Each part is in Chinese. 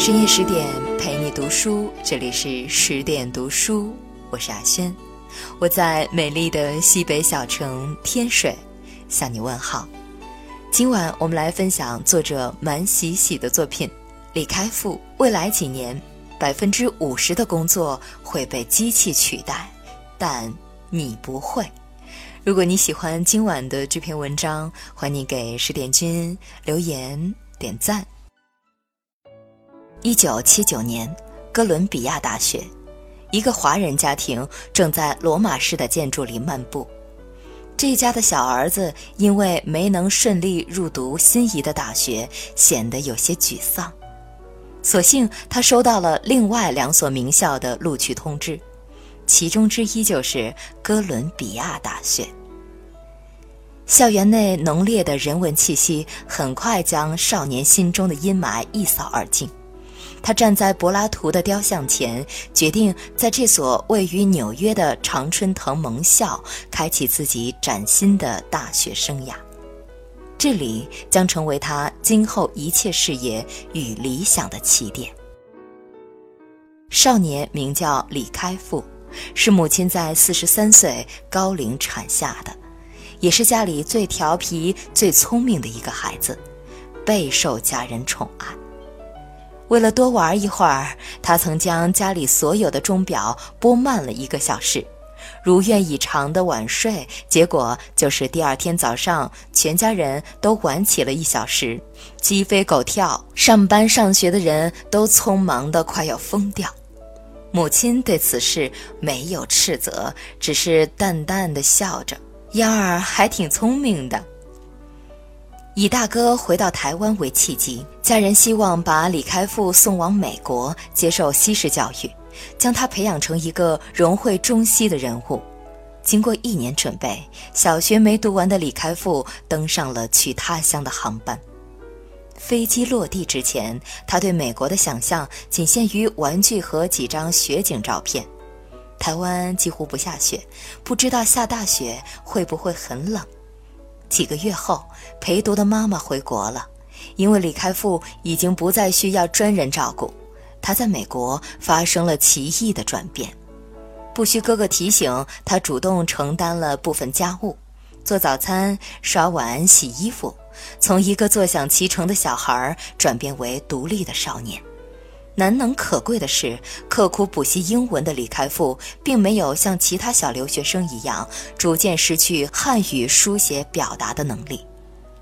深夜十点陪你读书，这里是十点读书，我是阿轩，我在美丽的西北小城天水向你问好。今晚我们来分享作者满喜喜的作品《李开复》。未来几年，百分之五十的工作会被机器取代，但你不会。如果你喜欢今晚的这篇文章，欢迎给十点君留言点赞。一九七九年，哥伦比亚大学，一个华人家庭正在罗马式的建筑里漫步。这家的小儿子因为没能顺利入读心仪的大学，显得有些沮丧。所幸他收到了另外两所名校的录取通知，其中之一就是哥伦比亚大学。校园内浓烈的人文气息很快将少年心中的阴霾一扫而尽。他站在柏拉图的雕像前，决定在这所位于纽约的常春藤盟校开启自己崭新的大学生涯。这里将成为他今后一切事业与理想的起点。少年名叫李开复，是母亲在四十三岁高龄产下的，也是家里最调皮、最聪明的一个孩子，备受家人宠爱。为了多玩一会儿，他曾将家里所有的钟表拨慢了一个小时，如愿以偿的晚睡，结果就是第二天早上全家人都晚起了一小时，鸡飞狗跳，上班上学的人都匆忙得快要疯掉。母亲对此事没有斥责，只是淡淡的笑着：“幺儿还挺聪明的。”以大哥回到台湾为契机，家人希望把李开复送往美国接受西式教育，将他培养成一个融汇中西的人物。经过一年准备，小学没读完的李开复登上了去他乡的航班。飞机落地之前，他对美国的想象仅限于玩具和几张雪景照片。台湾几乎不下雪，不知道下大雪会不会很冷。几个月后，陪读的妈妈回国了，因为李开复已经不再需要专人照顾，他在美国发生了奇异的转变，不需哥哥提醒，他主动承担了部分家务，做早餐、刷碗、洗衣服，从一个坐享其成的小孩转变为独立的少年。难能可贵的是，刻苦补习英文的李开复，并没有像其他小留学生一样，逐渐失去汉语书写表达的能力。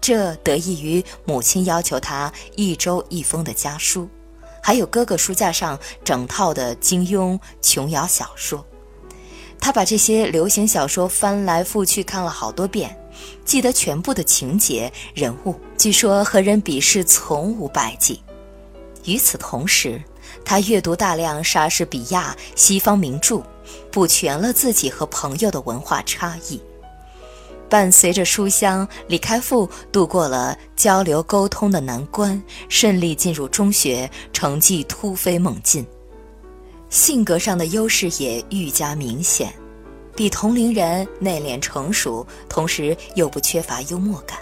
这得益于母亲要求他一周一封的家书，还有哥哥书架上整套的金庸、琼瑶小说。他把这些流行小说翻来覆去看了好多遍，记得全部的情节、人物，据说和人比试从无败绩。与此同时，他阅读大量莎士比亚西方名著，补全了自己和朋友的文化差异。伴随着书香，李开复度过了交流沟通的难关，顺利进入中学，成绩突飞猛进。性格上的优势也愈加明显，比同龄人内敛成熟，同时又不缺乏幽默感。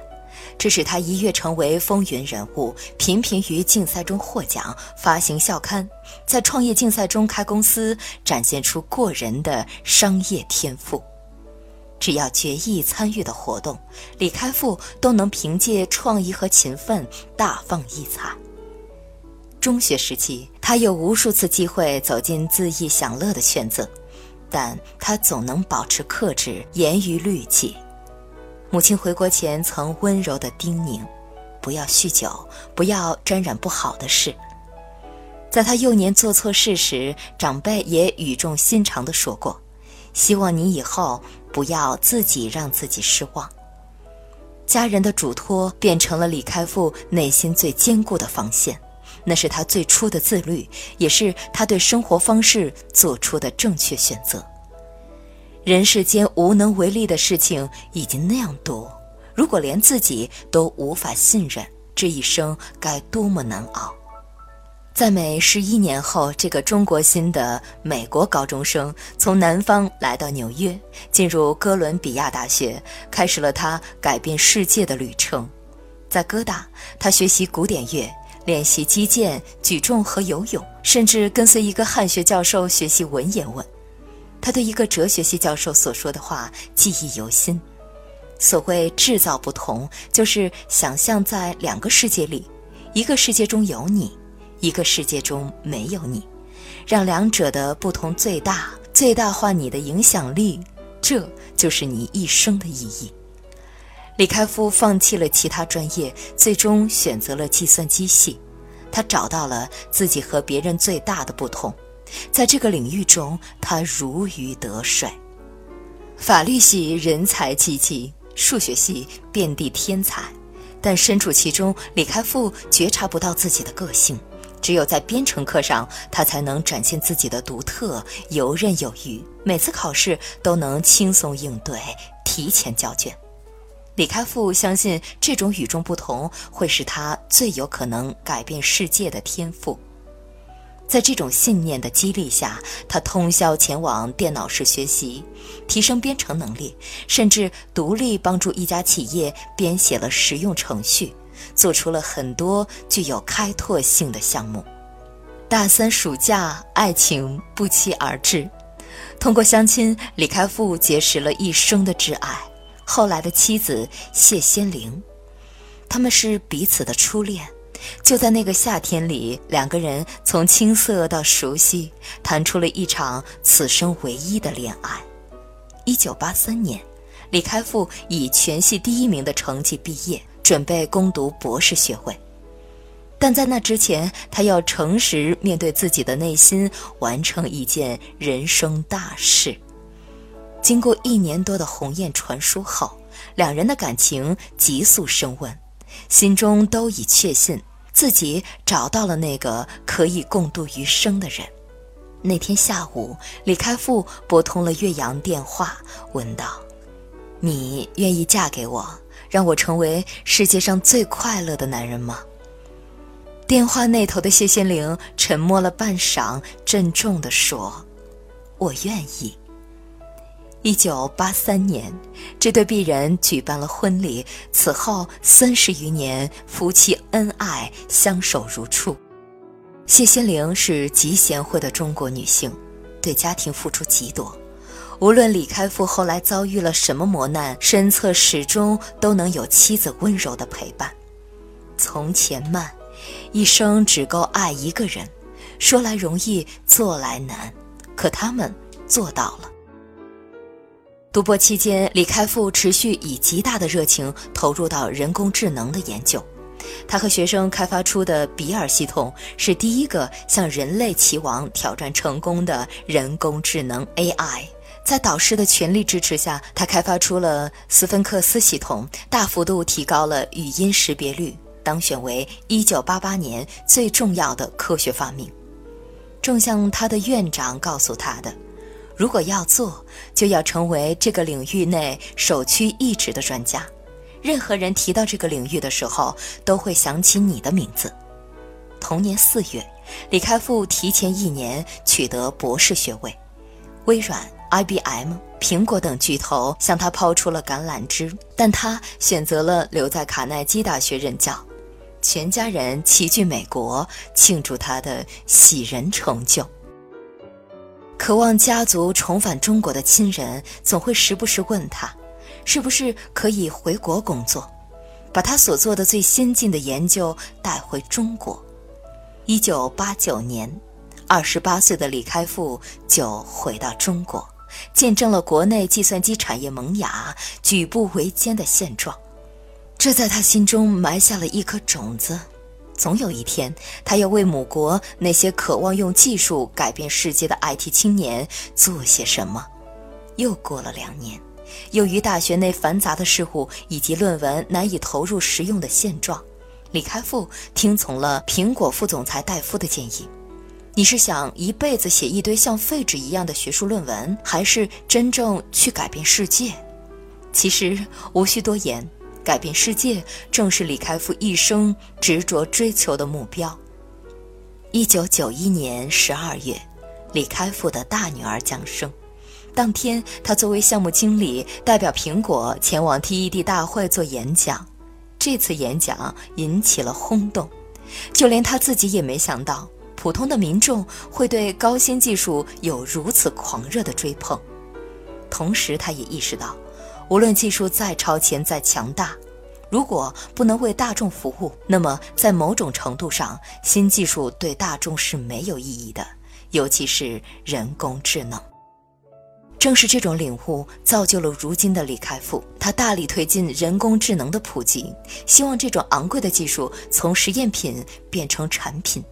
这使他一跃成为风云人物，频频于竞赛中获奖，发行校刊，在创业竞赛中开公司，展现出过人的商业天赋。只要决意参与的活动，李开复都能凭借创意和勤奋大放异彩。中学时期，他有无数次机会走进恣意享乐的圈子，但他总能保持克制，严于律己。母亲回国前曾温柔的叮咛：“不要酗酒，不要沾染不好的事。”在他幼年做错事时，长辈也语重心长地说过：“希望你以后不要自己让自己失望。”家人的嘱托变成了李开复内心最坚固的防线，那是他最初的自律，也是他对生活方式做出的正确选择。人世间无能为力的事情已经那样多，如果连自己都无法信任，这一生该多么难熬！在美十一年后，这个中国心的美国高中生从南方来到纽约，进入哥伦比亚大学，开始了他改变世界的旅程。在哥大，他学习古典乐，练习击剑、举重和游泳，甚至跟随一个汉学教授学习文言文。他对一个哲学系教授所说的话记忆犹新：所谓制造不同，就是想象在两个世界里，一个世界中有你，一个世界中没有你，让两者的不同最大，最大化你的影响力。这就是你一生的意义。李开复放弃了其他专业，最终选择了计算机系。他找到了自己和别人最大的不同，在这个领域中，他如鱼得水。法律系人才济济，数学系遍地天才，但身处其中，李开复觉察不到自己的个性。只有在编程课上，他才能展现自己的独特，游刃有余。每次考试都能轻松应对，提前交卷。李开复相信，这种与众不同会是他最有可能改变世界的天赋。在这种信念的激励下，他通宵前往电脑室学习，提升编程能力，甚至独立帮助一家企业编写了实用程序。做出了很多具有开拓性的项目。大三暑假，爱情不期而至。通过相亲，李开复结识了一生的挚爱，后来的妻子谢仙玲。他们是彼此的初恋。就在那个夏天里，两个人从青涩到熟悉，谈出了一场此生唯一的恋爱。一九八三年，李开复以全系第一名的成绩毕业。准备攻读博士学位，但在那之前，他要诚实面对自己的内心，完成一件人生大事。经过一年多的鸿雁传书后，两人的感情急速升温，心中都已确信自己找到了那个可以共度余生的人。那天下午，李开复拨通了岳阳电话，问道：“你愿意嫁给我？”让我成为世界上最快乐的男人吗？电话那头的谢先玲沉默了半晌，郑重地说：“我愿意。”一九八三年，这对璧人举办了婚礼。此后三十余年，夫妻恩爱，相守如初。谢心玲是极贤惠的中国女性，对家庭付出极多。无论李开复后来遭遇了什么磨难，身侧始终都能有妻子温柔的陪伴。从前慢，一生只够爱一个人，说来容易，做来难，可他们做到了。读博期间，李开复持续以极大的热情投入到人工智能的研究。他和学生开发出的比尔系统是第一个向人类棋王挑战成功的人工智能 AI。在导师的全力支持下，他开发出了斯芬克斯系统，大幅度提高了语音识别率，当选为1988年最重要的科学发明。正像他的院长告诉他的，如果要做，就要成为这个领域内首屈一指的专家。任何人提到这个领域的时候，都会想起你的名字。同年四月，李开复提前一年取得博士学位，微软。IBM、苹果等巨头向他抛出了橄榄枝，但他选择了留在卡耐基大学任教。全家人齐聚美国，庆祝他的喜人成就。渴望家族重返中国的亲人总会时不时问他，是不是可以回国工作，把他所做的最先进的研究带回中国。一九八九年，二十八岁的李开复就回到中国。见证了国内计算机产业萌芽、举步维艰的现状，这在他心中埋下了一颗种子。总有一天，他要为母国那些渴望用技术改变世界的 IT 青年做些什么。又过了两年，由于大学内繁杂的事务以及论文难以投入实用的现状，李开复听从了苹果副总裁戴夫的建议。你是想一辈子写一堆像废纸一样的学术论文，还是真正去改变世界？其实无需多言，改变世界正是李开复一生执着追求的目标。一九九一年十二月，李开复的大女儿降生，当天他作为项目经理，代表苹果前往 TED 大会做演讲。这次演讲引起了轰动。就连他自己也没想到，普通的民众会对高新技术有如此狂热的追捧。同时，他也意识到，无论技术再超前、再强大，如果不能为大众服务，那么在某种程度上，新技术对大众是没有意义的，尤其是人工智能。正是这种领悟，造就了如今的李开复。他大力推进人工智能的普及，希望这种昂贵的技术从实验品变成产品，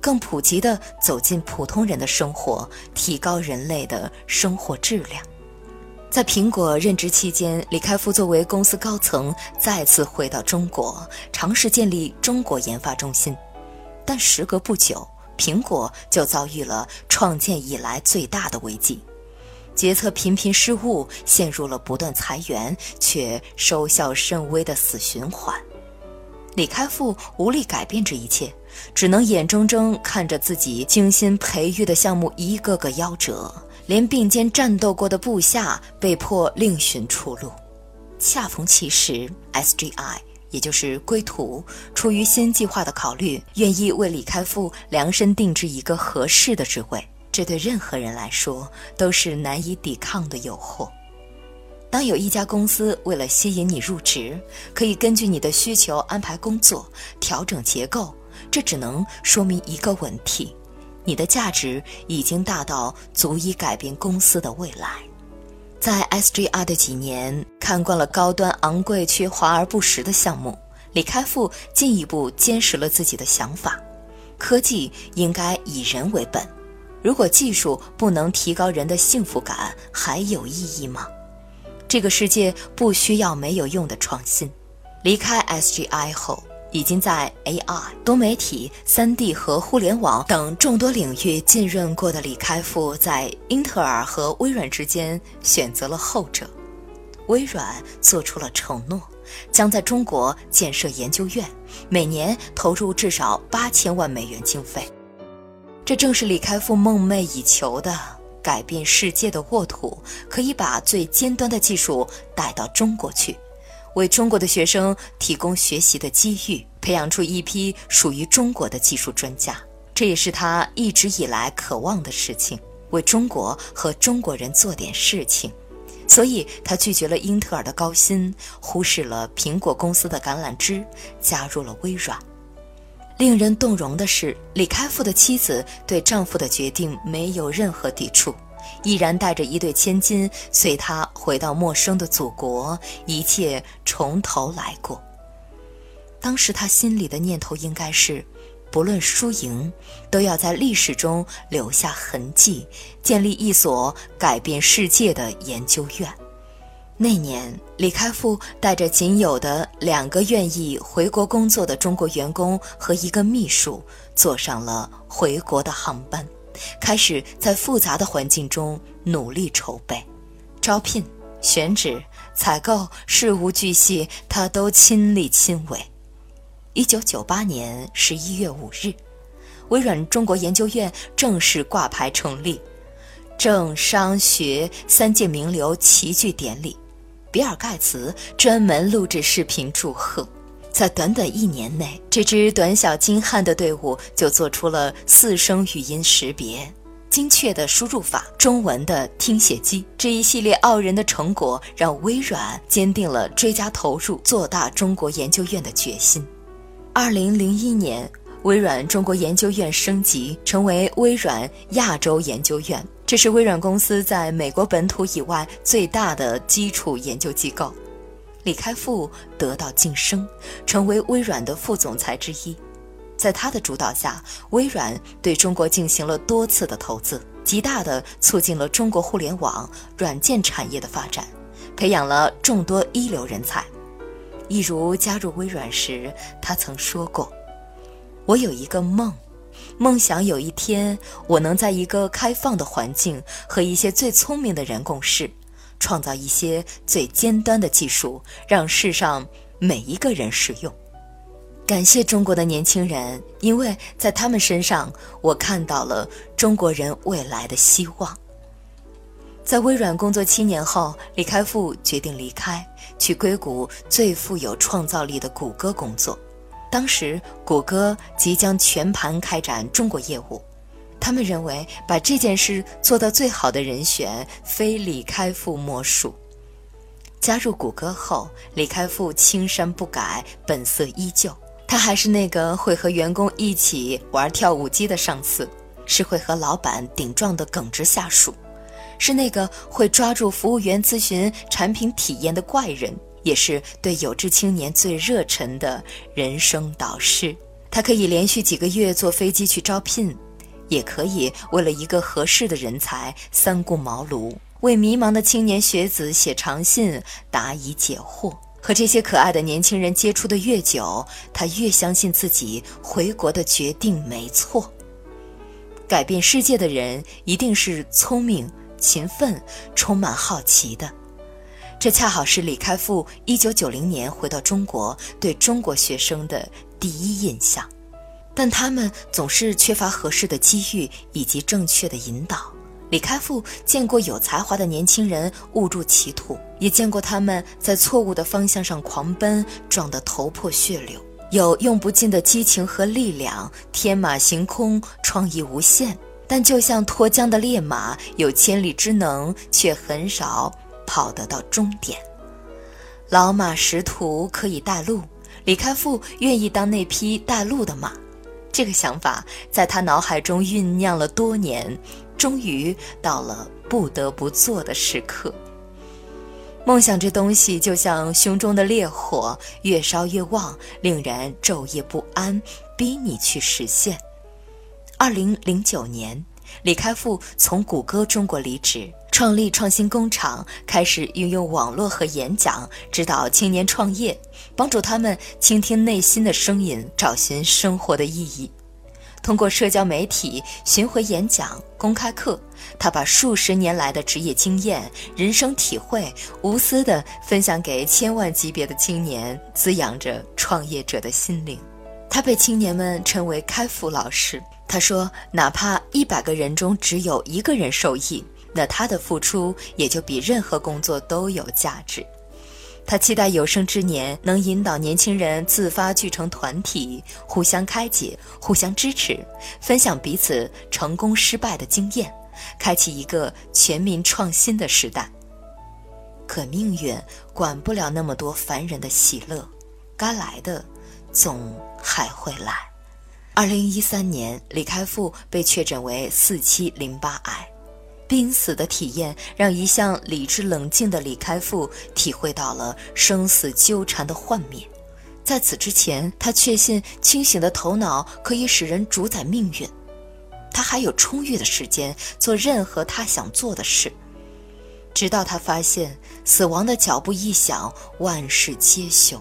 更普及地走进普通人的生活，提高人类的生活质量。在苹果任职期间，李开复作为公司高层，再次回到中国，尝试建立中国研发中心。但时隔不久，苹果就遭遇了创建以来最大的危机。决策频频失误，陷入了不断裁员却收效甚微的死循环。李开复无力改变这一切，只能眼睁睁看着自己精心培育的项目一个个夭折，连并肩战斗过的部下被迫另寻出路。恰逢其时，SGI 也就是归途，出于新计划的考虑，愿意为李开复量身定制一个合适的职位。这对任何人来说都是难以抵抗的诱惑。当有一家公司为了吸引你入职，可以根据你的需求安排工作、调整结构，这只能说明一个问题：你的价值已经大到足以改变公司的未来。在 SGR 的几年，看惯了高端昂贵却华而不实的项目，李开复进一步坚实了自己的想法：科技应该以人为本。如果技术不能提高人的幸福感，还有意义吗？这个世界不需要没有用的创新。离开 SGI 后，已经在 AI、多媒体、3D 和互联网等众多领域浸润过的李开复，在英特尔和微软之间选择了后者。微软做出了承诺，将在中国建设研究院，每年投入至少八千万美元经费。这正是李开复梦寐以求的改变世界的沃土，可以把最尖端的技术带到中国去，为中国的学生提供学习的机遇，培养出一批属于中国的技术专家。这也是他一直以来渴望的事情，为中国和中国人做点事情。所以他拒绝了英特尔的高薪，忽视了苹果公司的橄榄枝，加入了微软。令人动容的是，李开复的妻子对丈夫的决定没有任何抵触，毅然带着一对千金随他回到陌生的祖国，一切从头来过。当时他心里的念头应该是，不论输赢，都要在历史中留下痕迹，建立一所改变世界的研究院。那年，李开复带着仅有的两个愿意回国工作的中国员工和一个秘书，坐上了回国的航班，开始在复杂的环境中努力筹备、招聘、选址、采购，事无巨细，他都亲力亲为。一九九八年十一月五日，微软中国研究院正式挂牌成立，政商学三界名流齐聚典礼。比尔·盖茨专门录制视频祝贺，在短短一年内，这支短小精悍的队伍就做出了四声语音识别、精确的输入法、中文的听写机这一系列傲人的成果，让微软坚定了追加投入、做大中国研究院的决心。二零零一年，微软中国研究院升级成为微软亚洲研究院。这是微软公司在美国本土以外最大的基础研究机构。李开复得到晋升，成为微软的副总裁之一。在他的主导下，微软对中国进行了多次的投资，极大地促进了中国互联网软件产业的发展，培养了众多一流人才。一如加入微软时，他曾说过：“我有一个梦。”梦想有一天，我能在一个开放的环境和一些最聪明的人共事，创造一些最尖端的技术，让世上每一个人使用。感谢中国的年轻人，因为在他们身上，我看到了中国人未来的希望。在微软工作七年后，李开复决定离开，去硅谷最富有创造力的谷歌工作。当时谷歌即将全盘开展中国业务，他们认为把这件事做到最好的人选非李开复莫属。加入谷歌后，李开复青山不改，本色依旧。他还是那个会和员工一起玩跳舞机的上司，是会和老板顶撞的耿直下属，是那个会抓住服务员咨询产品体验的怪人，也是对有志青年最热忱的人生导师。他可以连续几个月坐飞机去招聘，也可以为了一个合适的人才三顾茅庐，为迷茫的青年学子写长信答疑解惑。和这些可爱的年轻人接触的越久，他越相信自己回国的决定没错。改变世界的人一定是聪明、勤奋、充满好奇的。这恰好是李开复1990年回到中国对中国学生的第一印象，但他们总是缺乏合适的机遇以及正确的引导。李开复见过有才华的年轻人误入歧途，也见过他们在错误的方向上狂奔，撞得头破血流。有用不尽的激情和力量，天马行空，创意无限。但就像脱缰的烈马，有千里之能，却很少跑得到终点。老马识途可以带路，李开复愿意当那匹带路的马。这个想法在他脑海中酝酿了多年。终于到了不得不做的时刻。梦想这东西就像胸中的烈火，越烧越旺，令人昼夜不安，逼你去实现。二零零九年，李开复从谷歌中国离职，创立创新工厂，开始运用网络和演讲指导青年创业，帮助他们倾听内心的声音，找寻生活的意义。通过社交媒体巡回演讲、公开课，他把数十年来的职业经验、人生体会无私地分享给千万级别的青年，滋养着创业者的心灵。他被青年们称为“开复老师”。他说：“哪怕一百个人中只有一个人受益，那他的付出也就比任何工作都有价值。”他期待有生之年能引导年轻人自发聚成团体，互相开解、互相支持，分享彼此成功失败的经验，开启一个全民创新的时代。可命运管不了那么多凡人的喜乐，该来的总还会来。二零一三年，李开复被确诊为四期淋巴癌。濒死的体验让一向理智冷静的李开复体会到了生死纠缠的幻灭。在此之前，他确信清醒的头脑可以使人主宰命运，他还有充裕的时间做任何他想做的事。直到他发现死亡的脚步一响，万事皆休。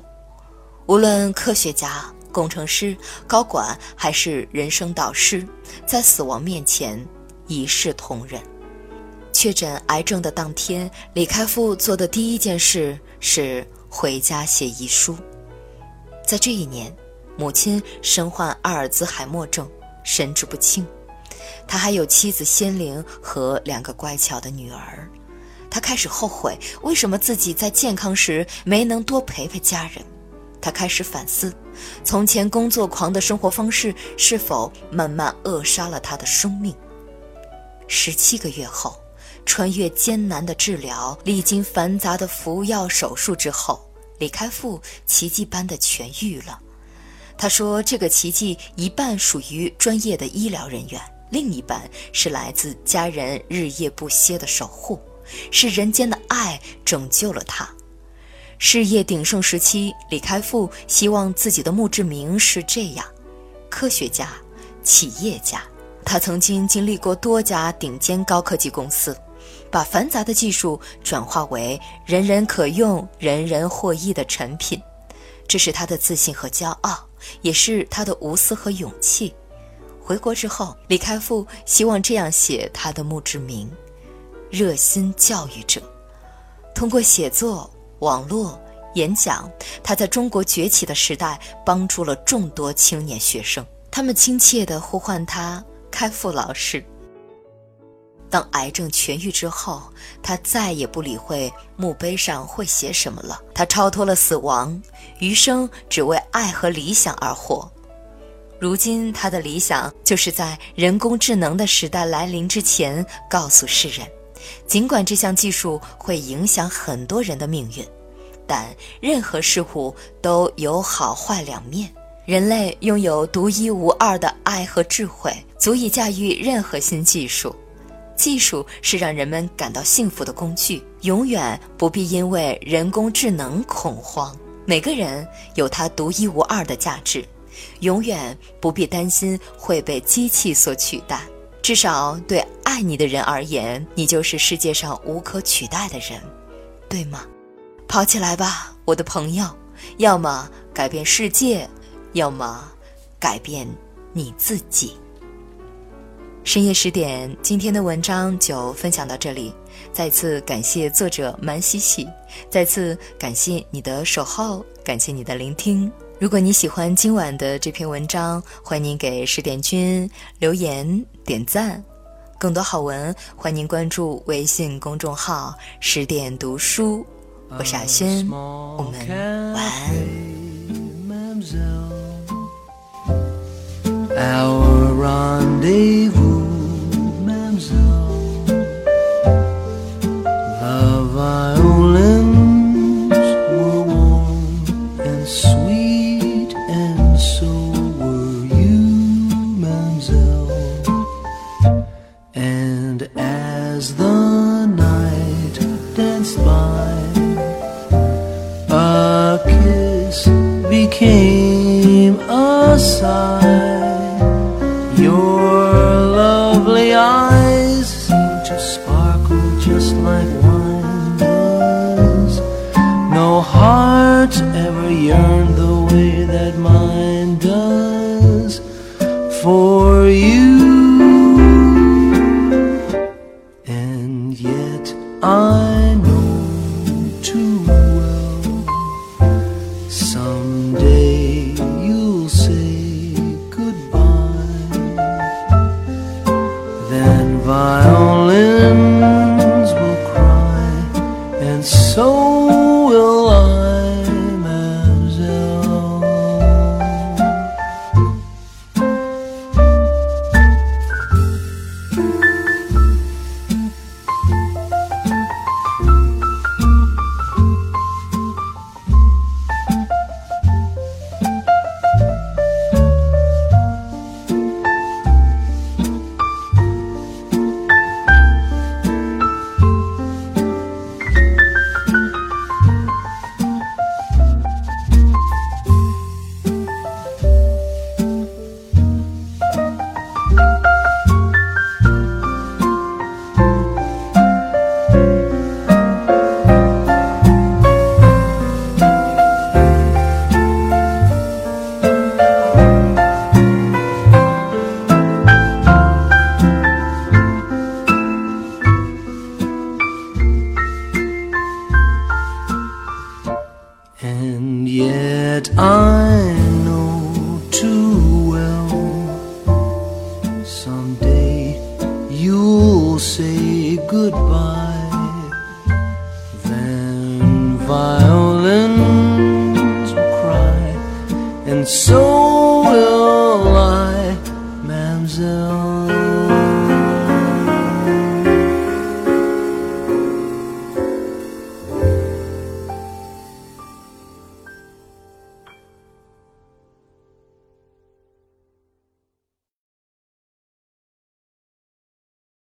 无论科学家、工程师、高管还是人生导师，在死亡面前一视同仁。确诊癌症的当天，李开复做的第一件事是回家写遗书。在这一年，母亲身患阿尔兹海默症，神志不清。他还有妻子仙灵和两个乖巧的女儿。他开始后悔，为什么自己在健康时没能多陪陪家人。他开始反思，从前工作狂的生活方式是否慢慢扼杀了他的生命。十七个月后。穿越艰难的治疗，历经繁杂的服药手术之后，李开复奇迹般的痊愈了。他说：“这个奇迹一半属于专业的医疗人员，另一半是来自家人日夜不歇的守护，是人间的爱拯救了他。”事业鼎盛时期，李开复希望自己的墓志铭是这样：科学家、企业家。他曾经经历过多家顶尖高科技公司。把繁杂的技术转化为人人可用、人人获益的产品，这是他的自信和骄傲，也是他的无私和勇气。回国之后，李开复希望这样写他的墓志铭：热心教育者。通过写作、网络、演讲，他在中国崛起的时代帮助了众多青年学生，他们亲切地呼唤他“开复老师”。当癌症痊愈之后，他再也不理会墓碑上会写什么了。他超脱了死亡，余生只为爱和理想而活。如今，他的理想就是在人工智能的时代来临之前，告诉世人：尽管这项技术会影响很多人的命运，但任何事物都有好坏两面。人类拥有独一无二的爱和智慧，足以驾驭任何新技术。技术是让人们感到幸福的工具，永远不必因为人工智能恐慌。每个人有他独一无二的价值，永远不必担心会被机器所取代。至少对爱你的人而言，你就是世界上无可取代的人，对吗？跑起来吧，我的朋友！要么改变世界，要么改变你自己。深夜十点，今天的文章就分享到这里。再次感谢作者蛮西西，再次感谢你的守候，感谢你的聆听。如果你喜欢今晚的这篇文章，欢迎给十点君留言点赞。更多好文，欢迎关注微信公众号“十点读书”。我是阿轩，我们晚安。our rendezvous, Mamselle. like wines. No heart ever yearned the way that mine does for you.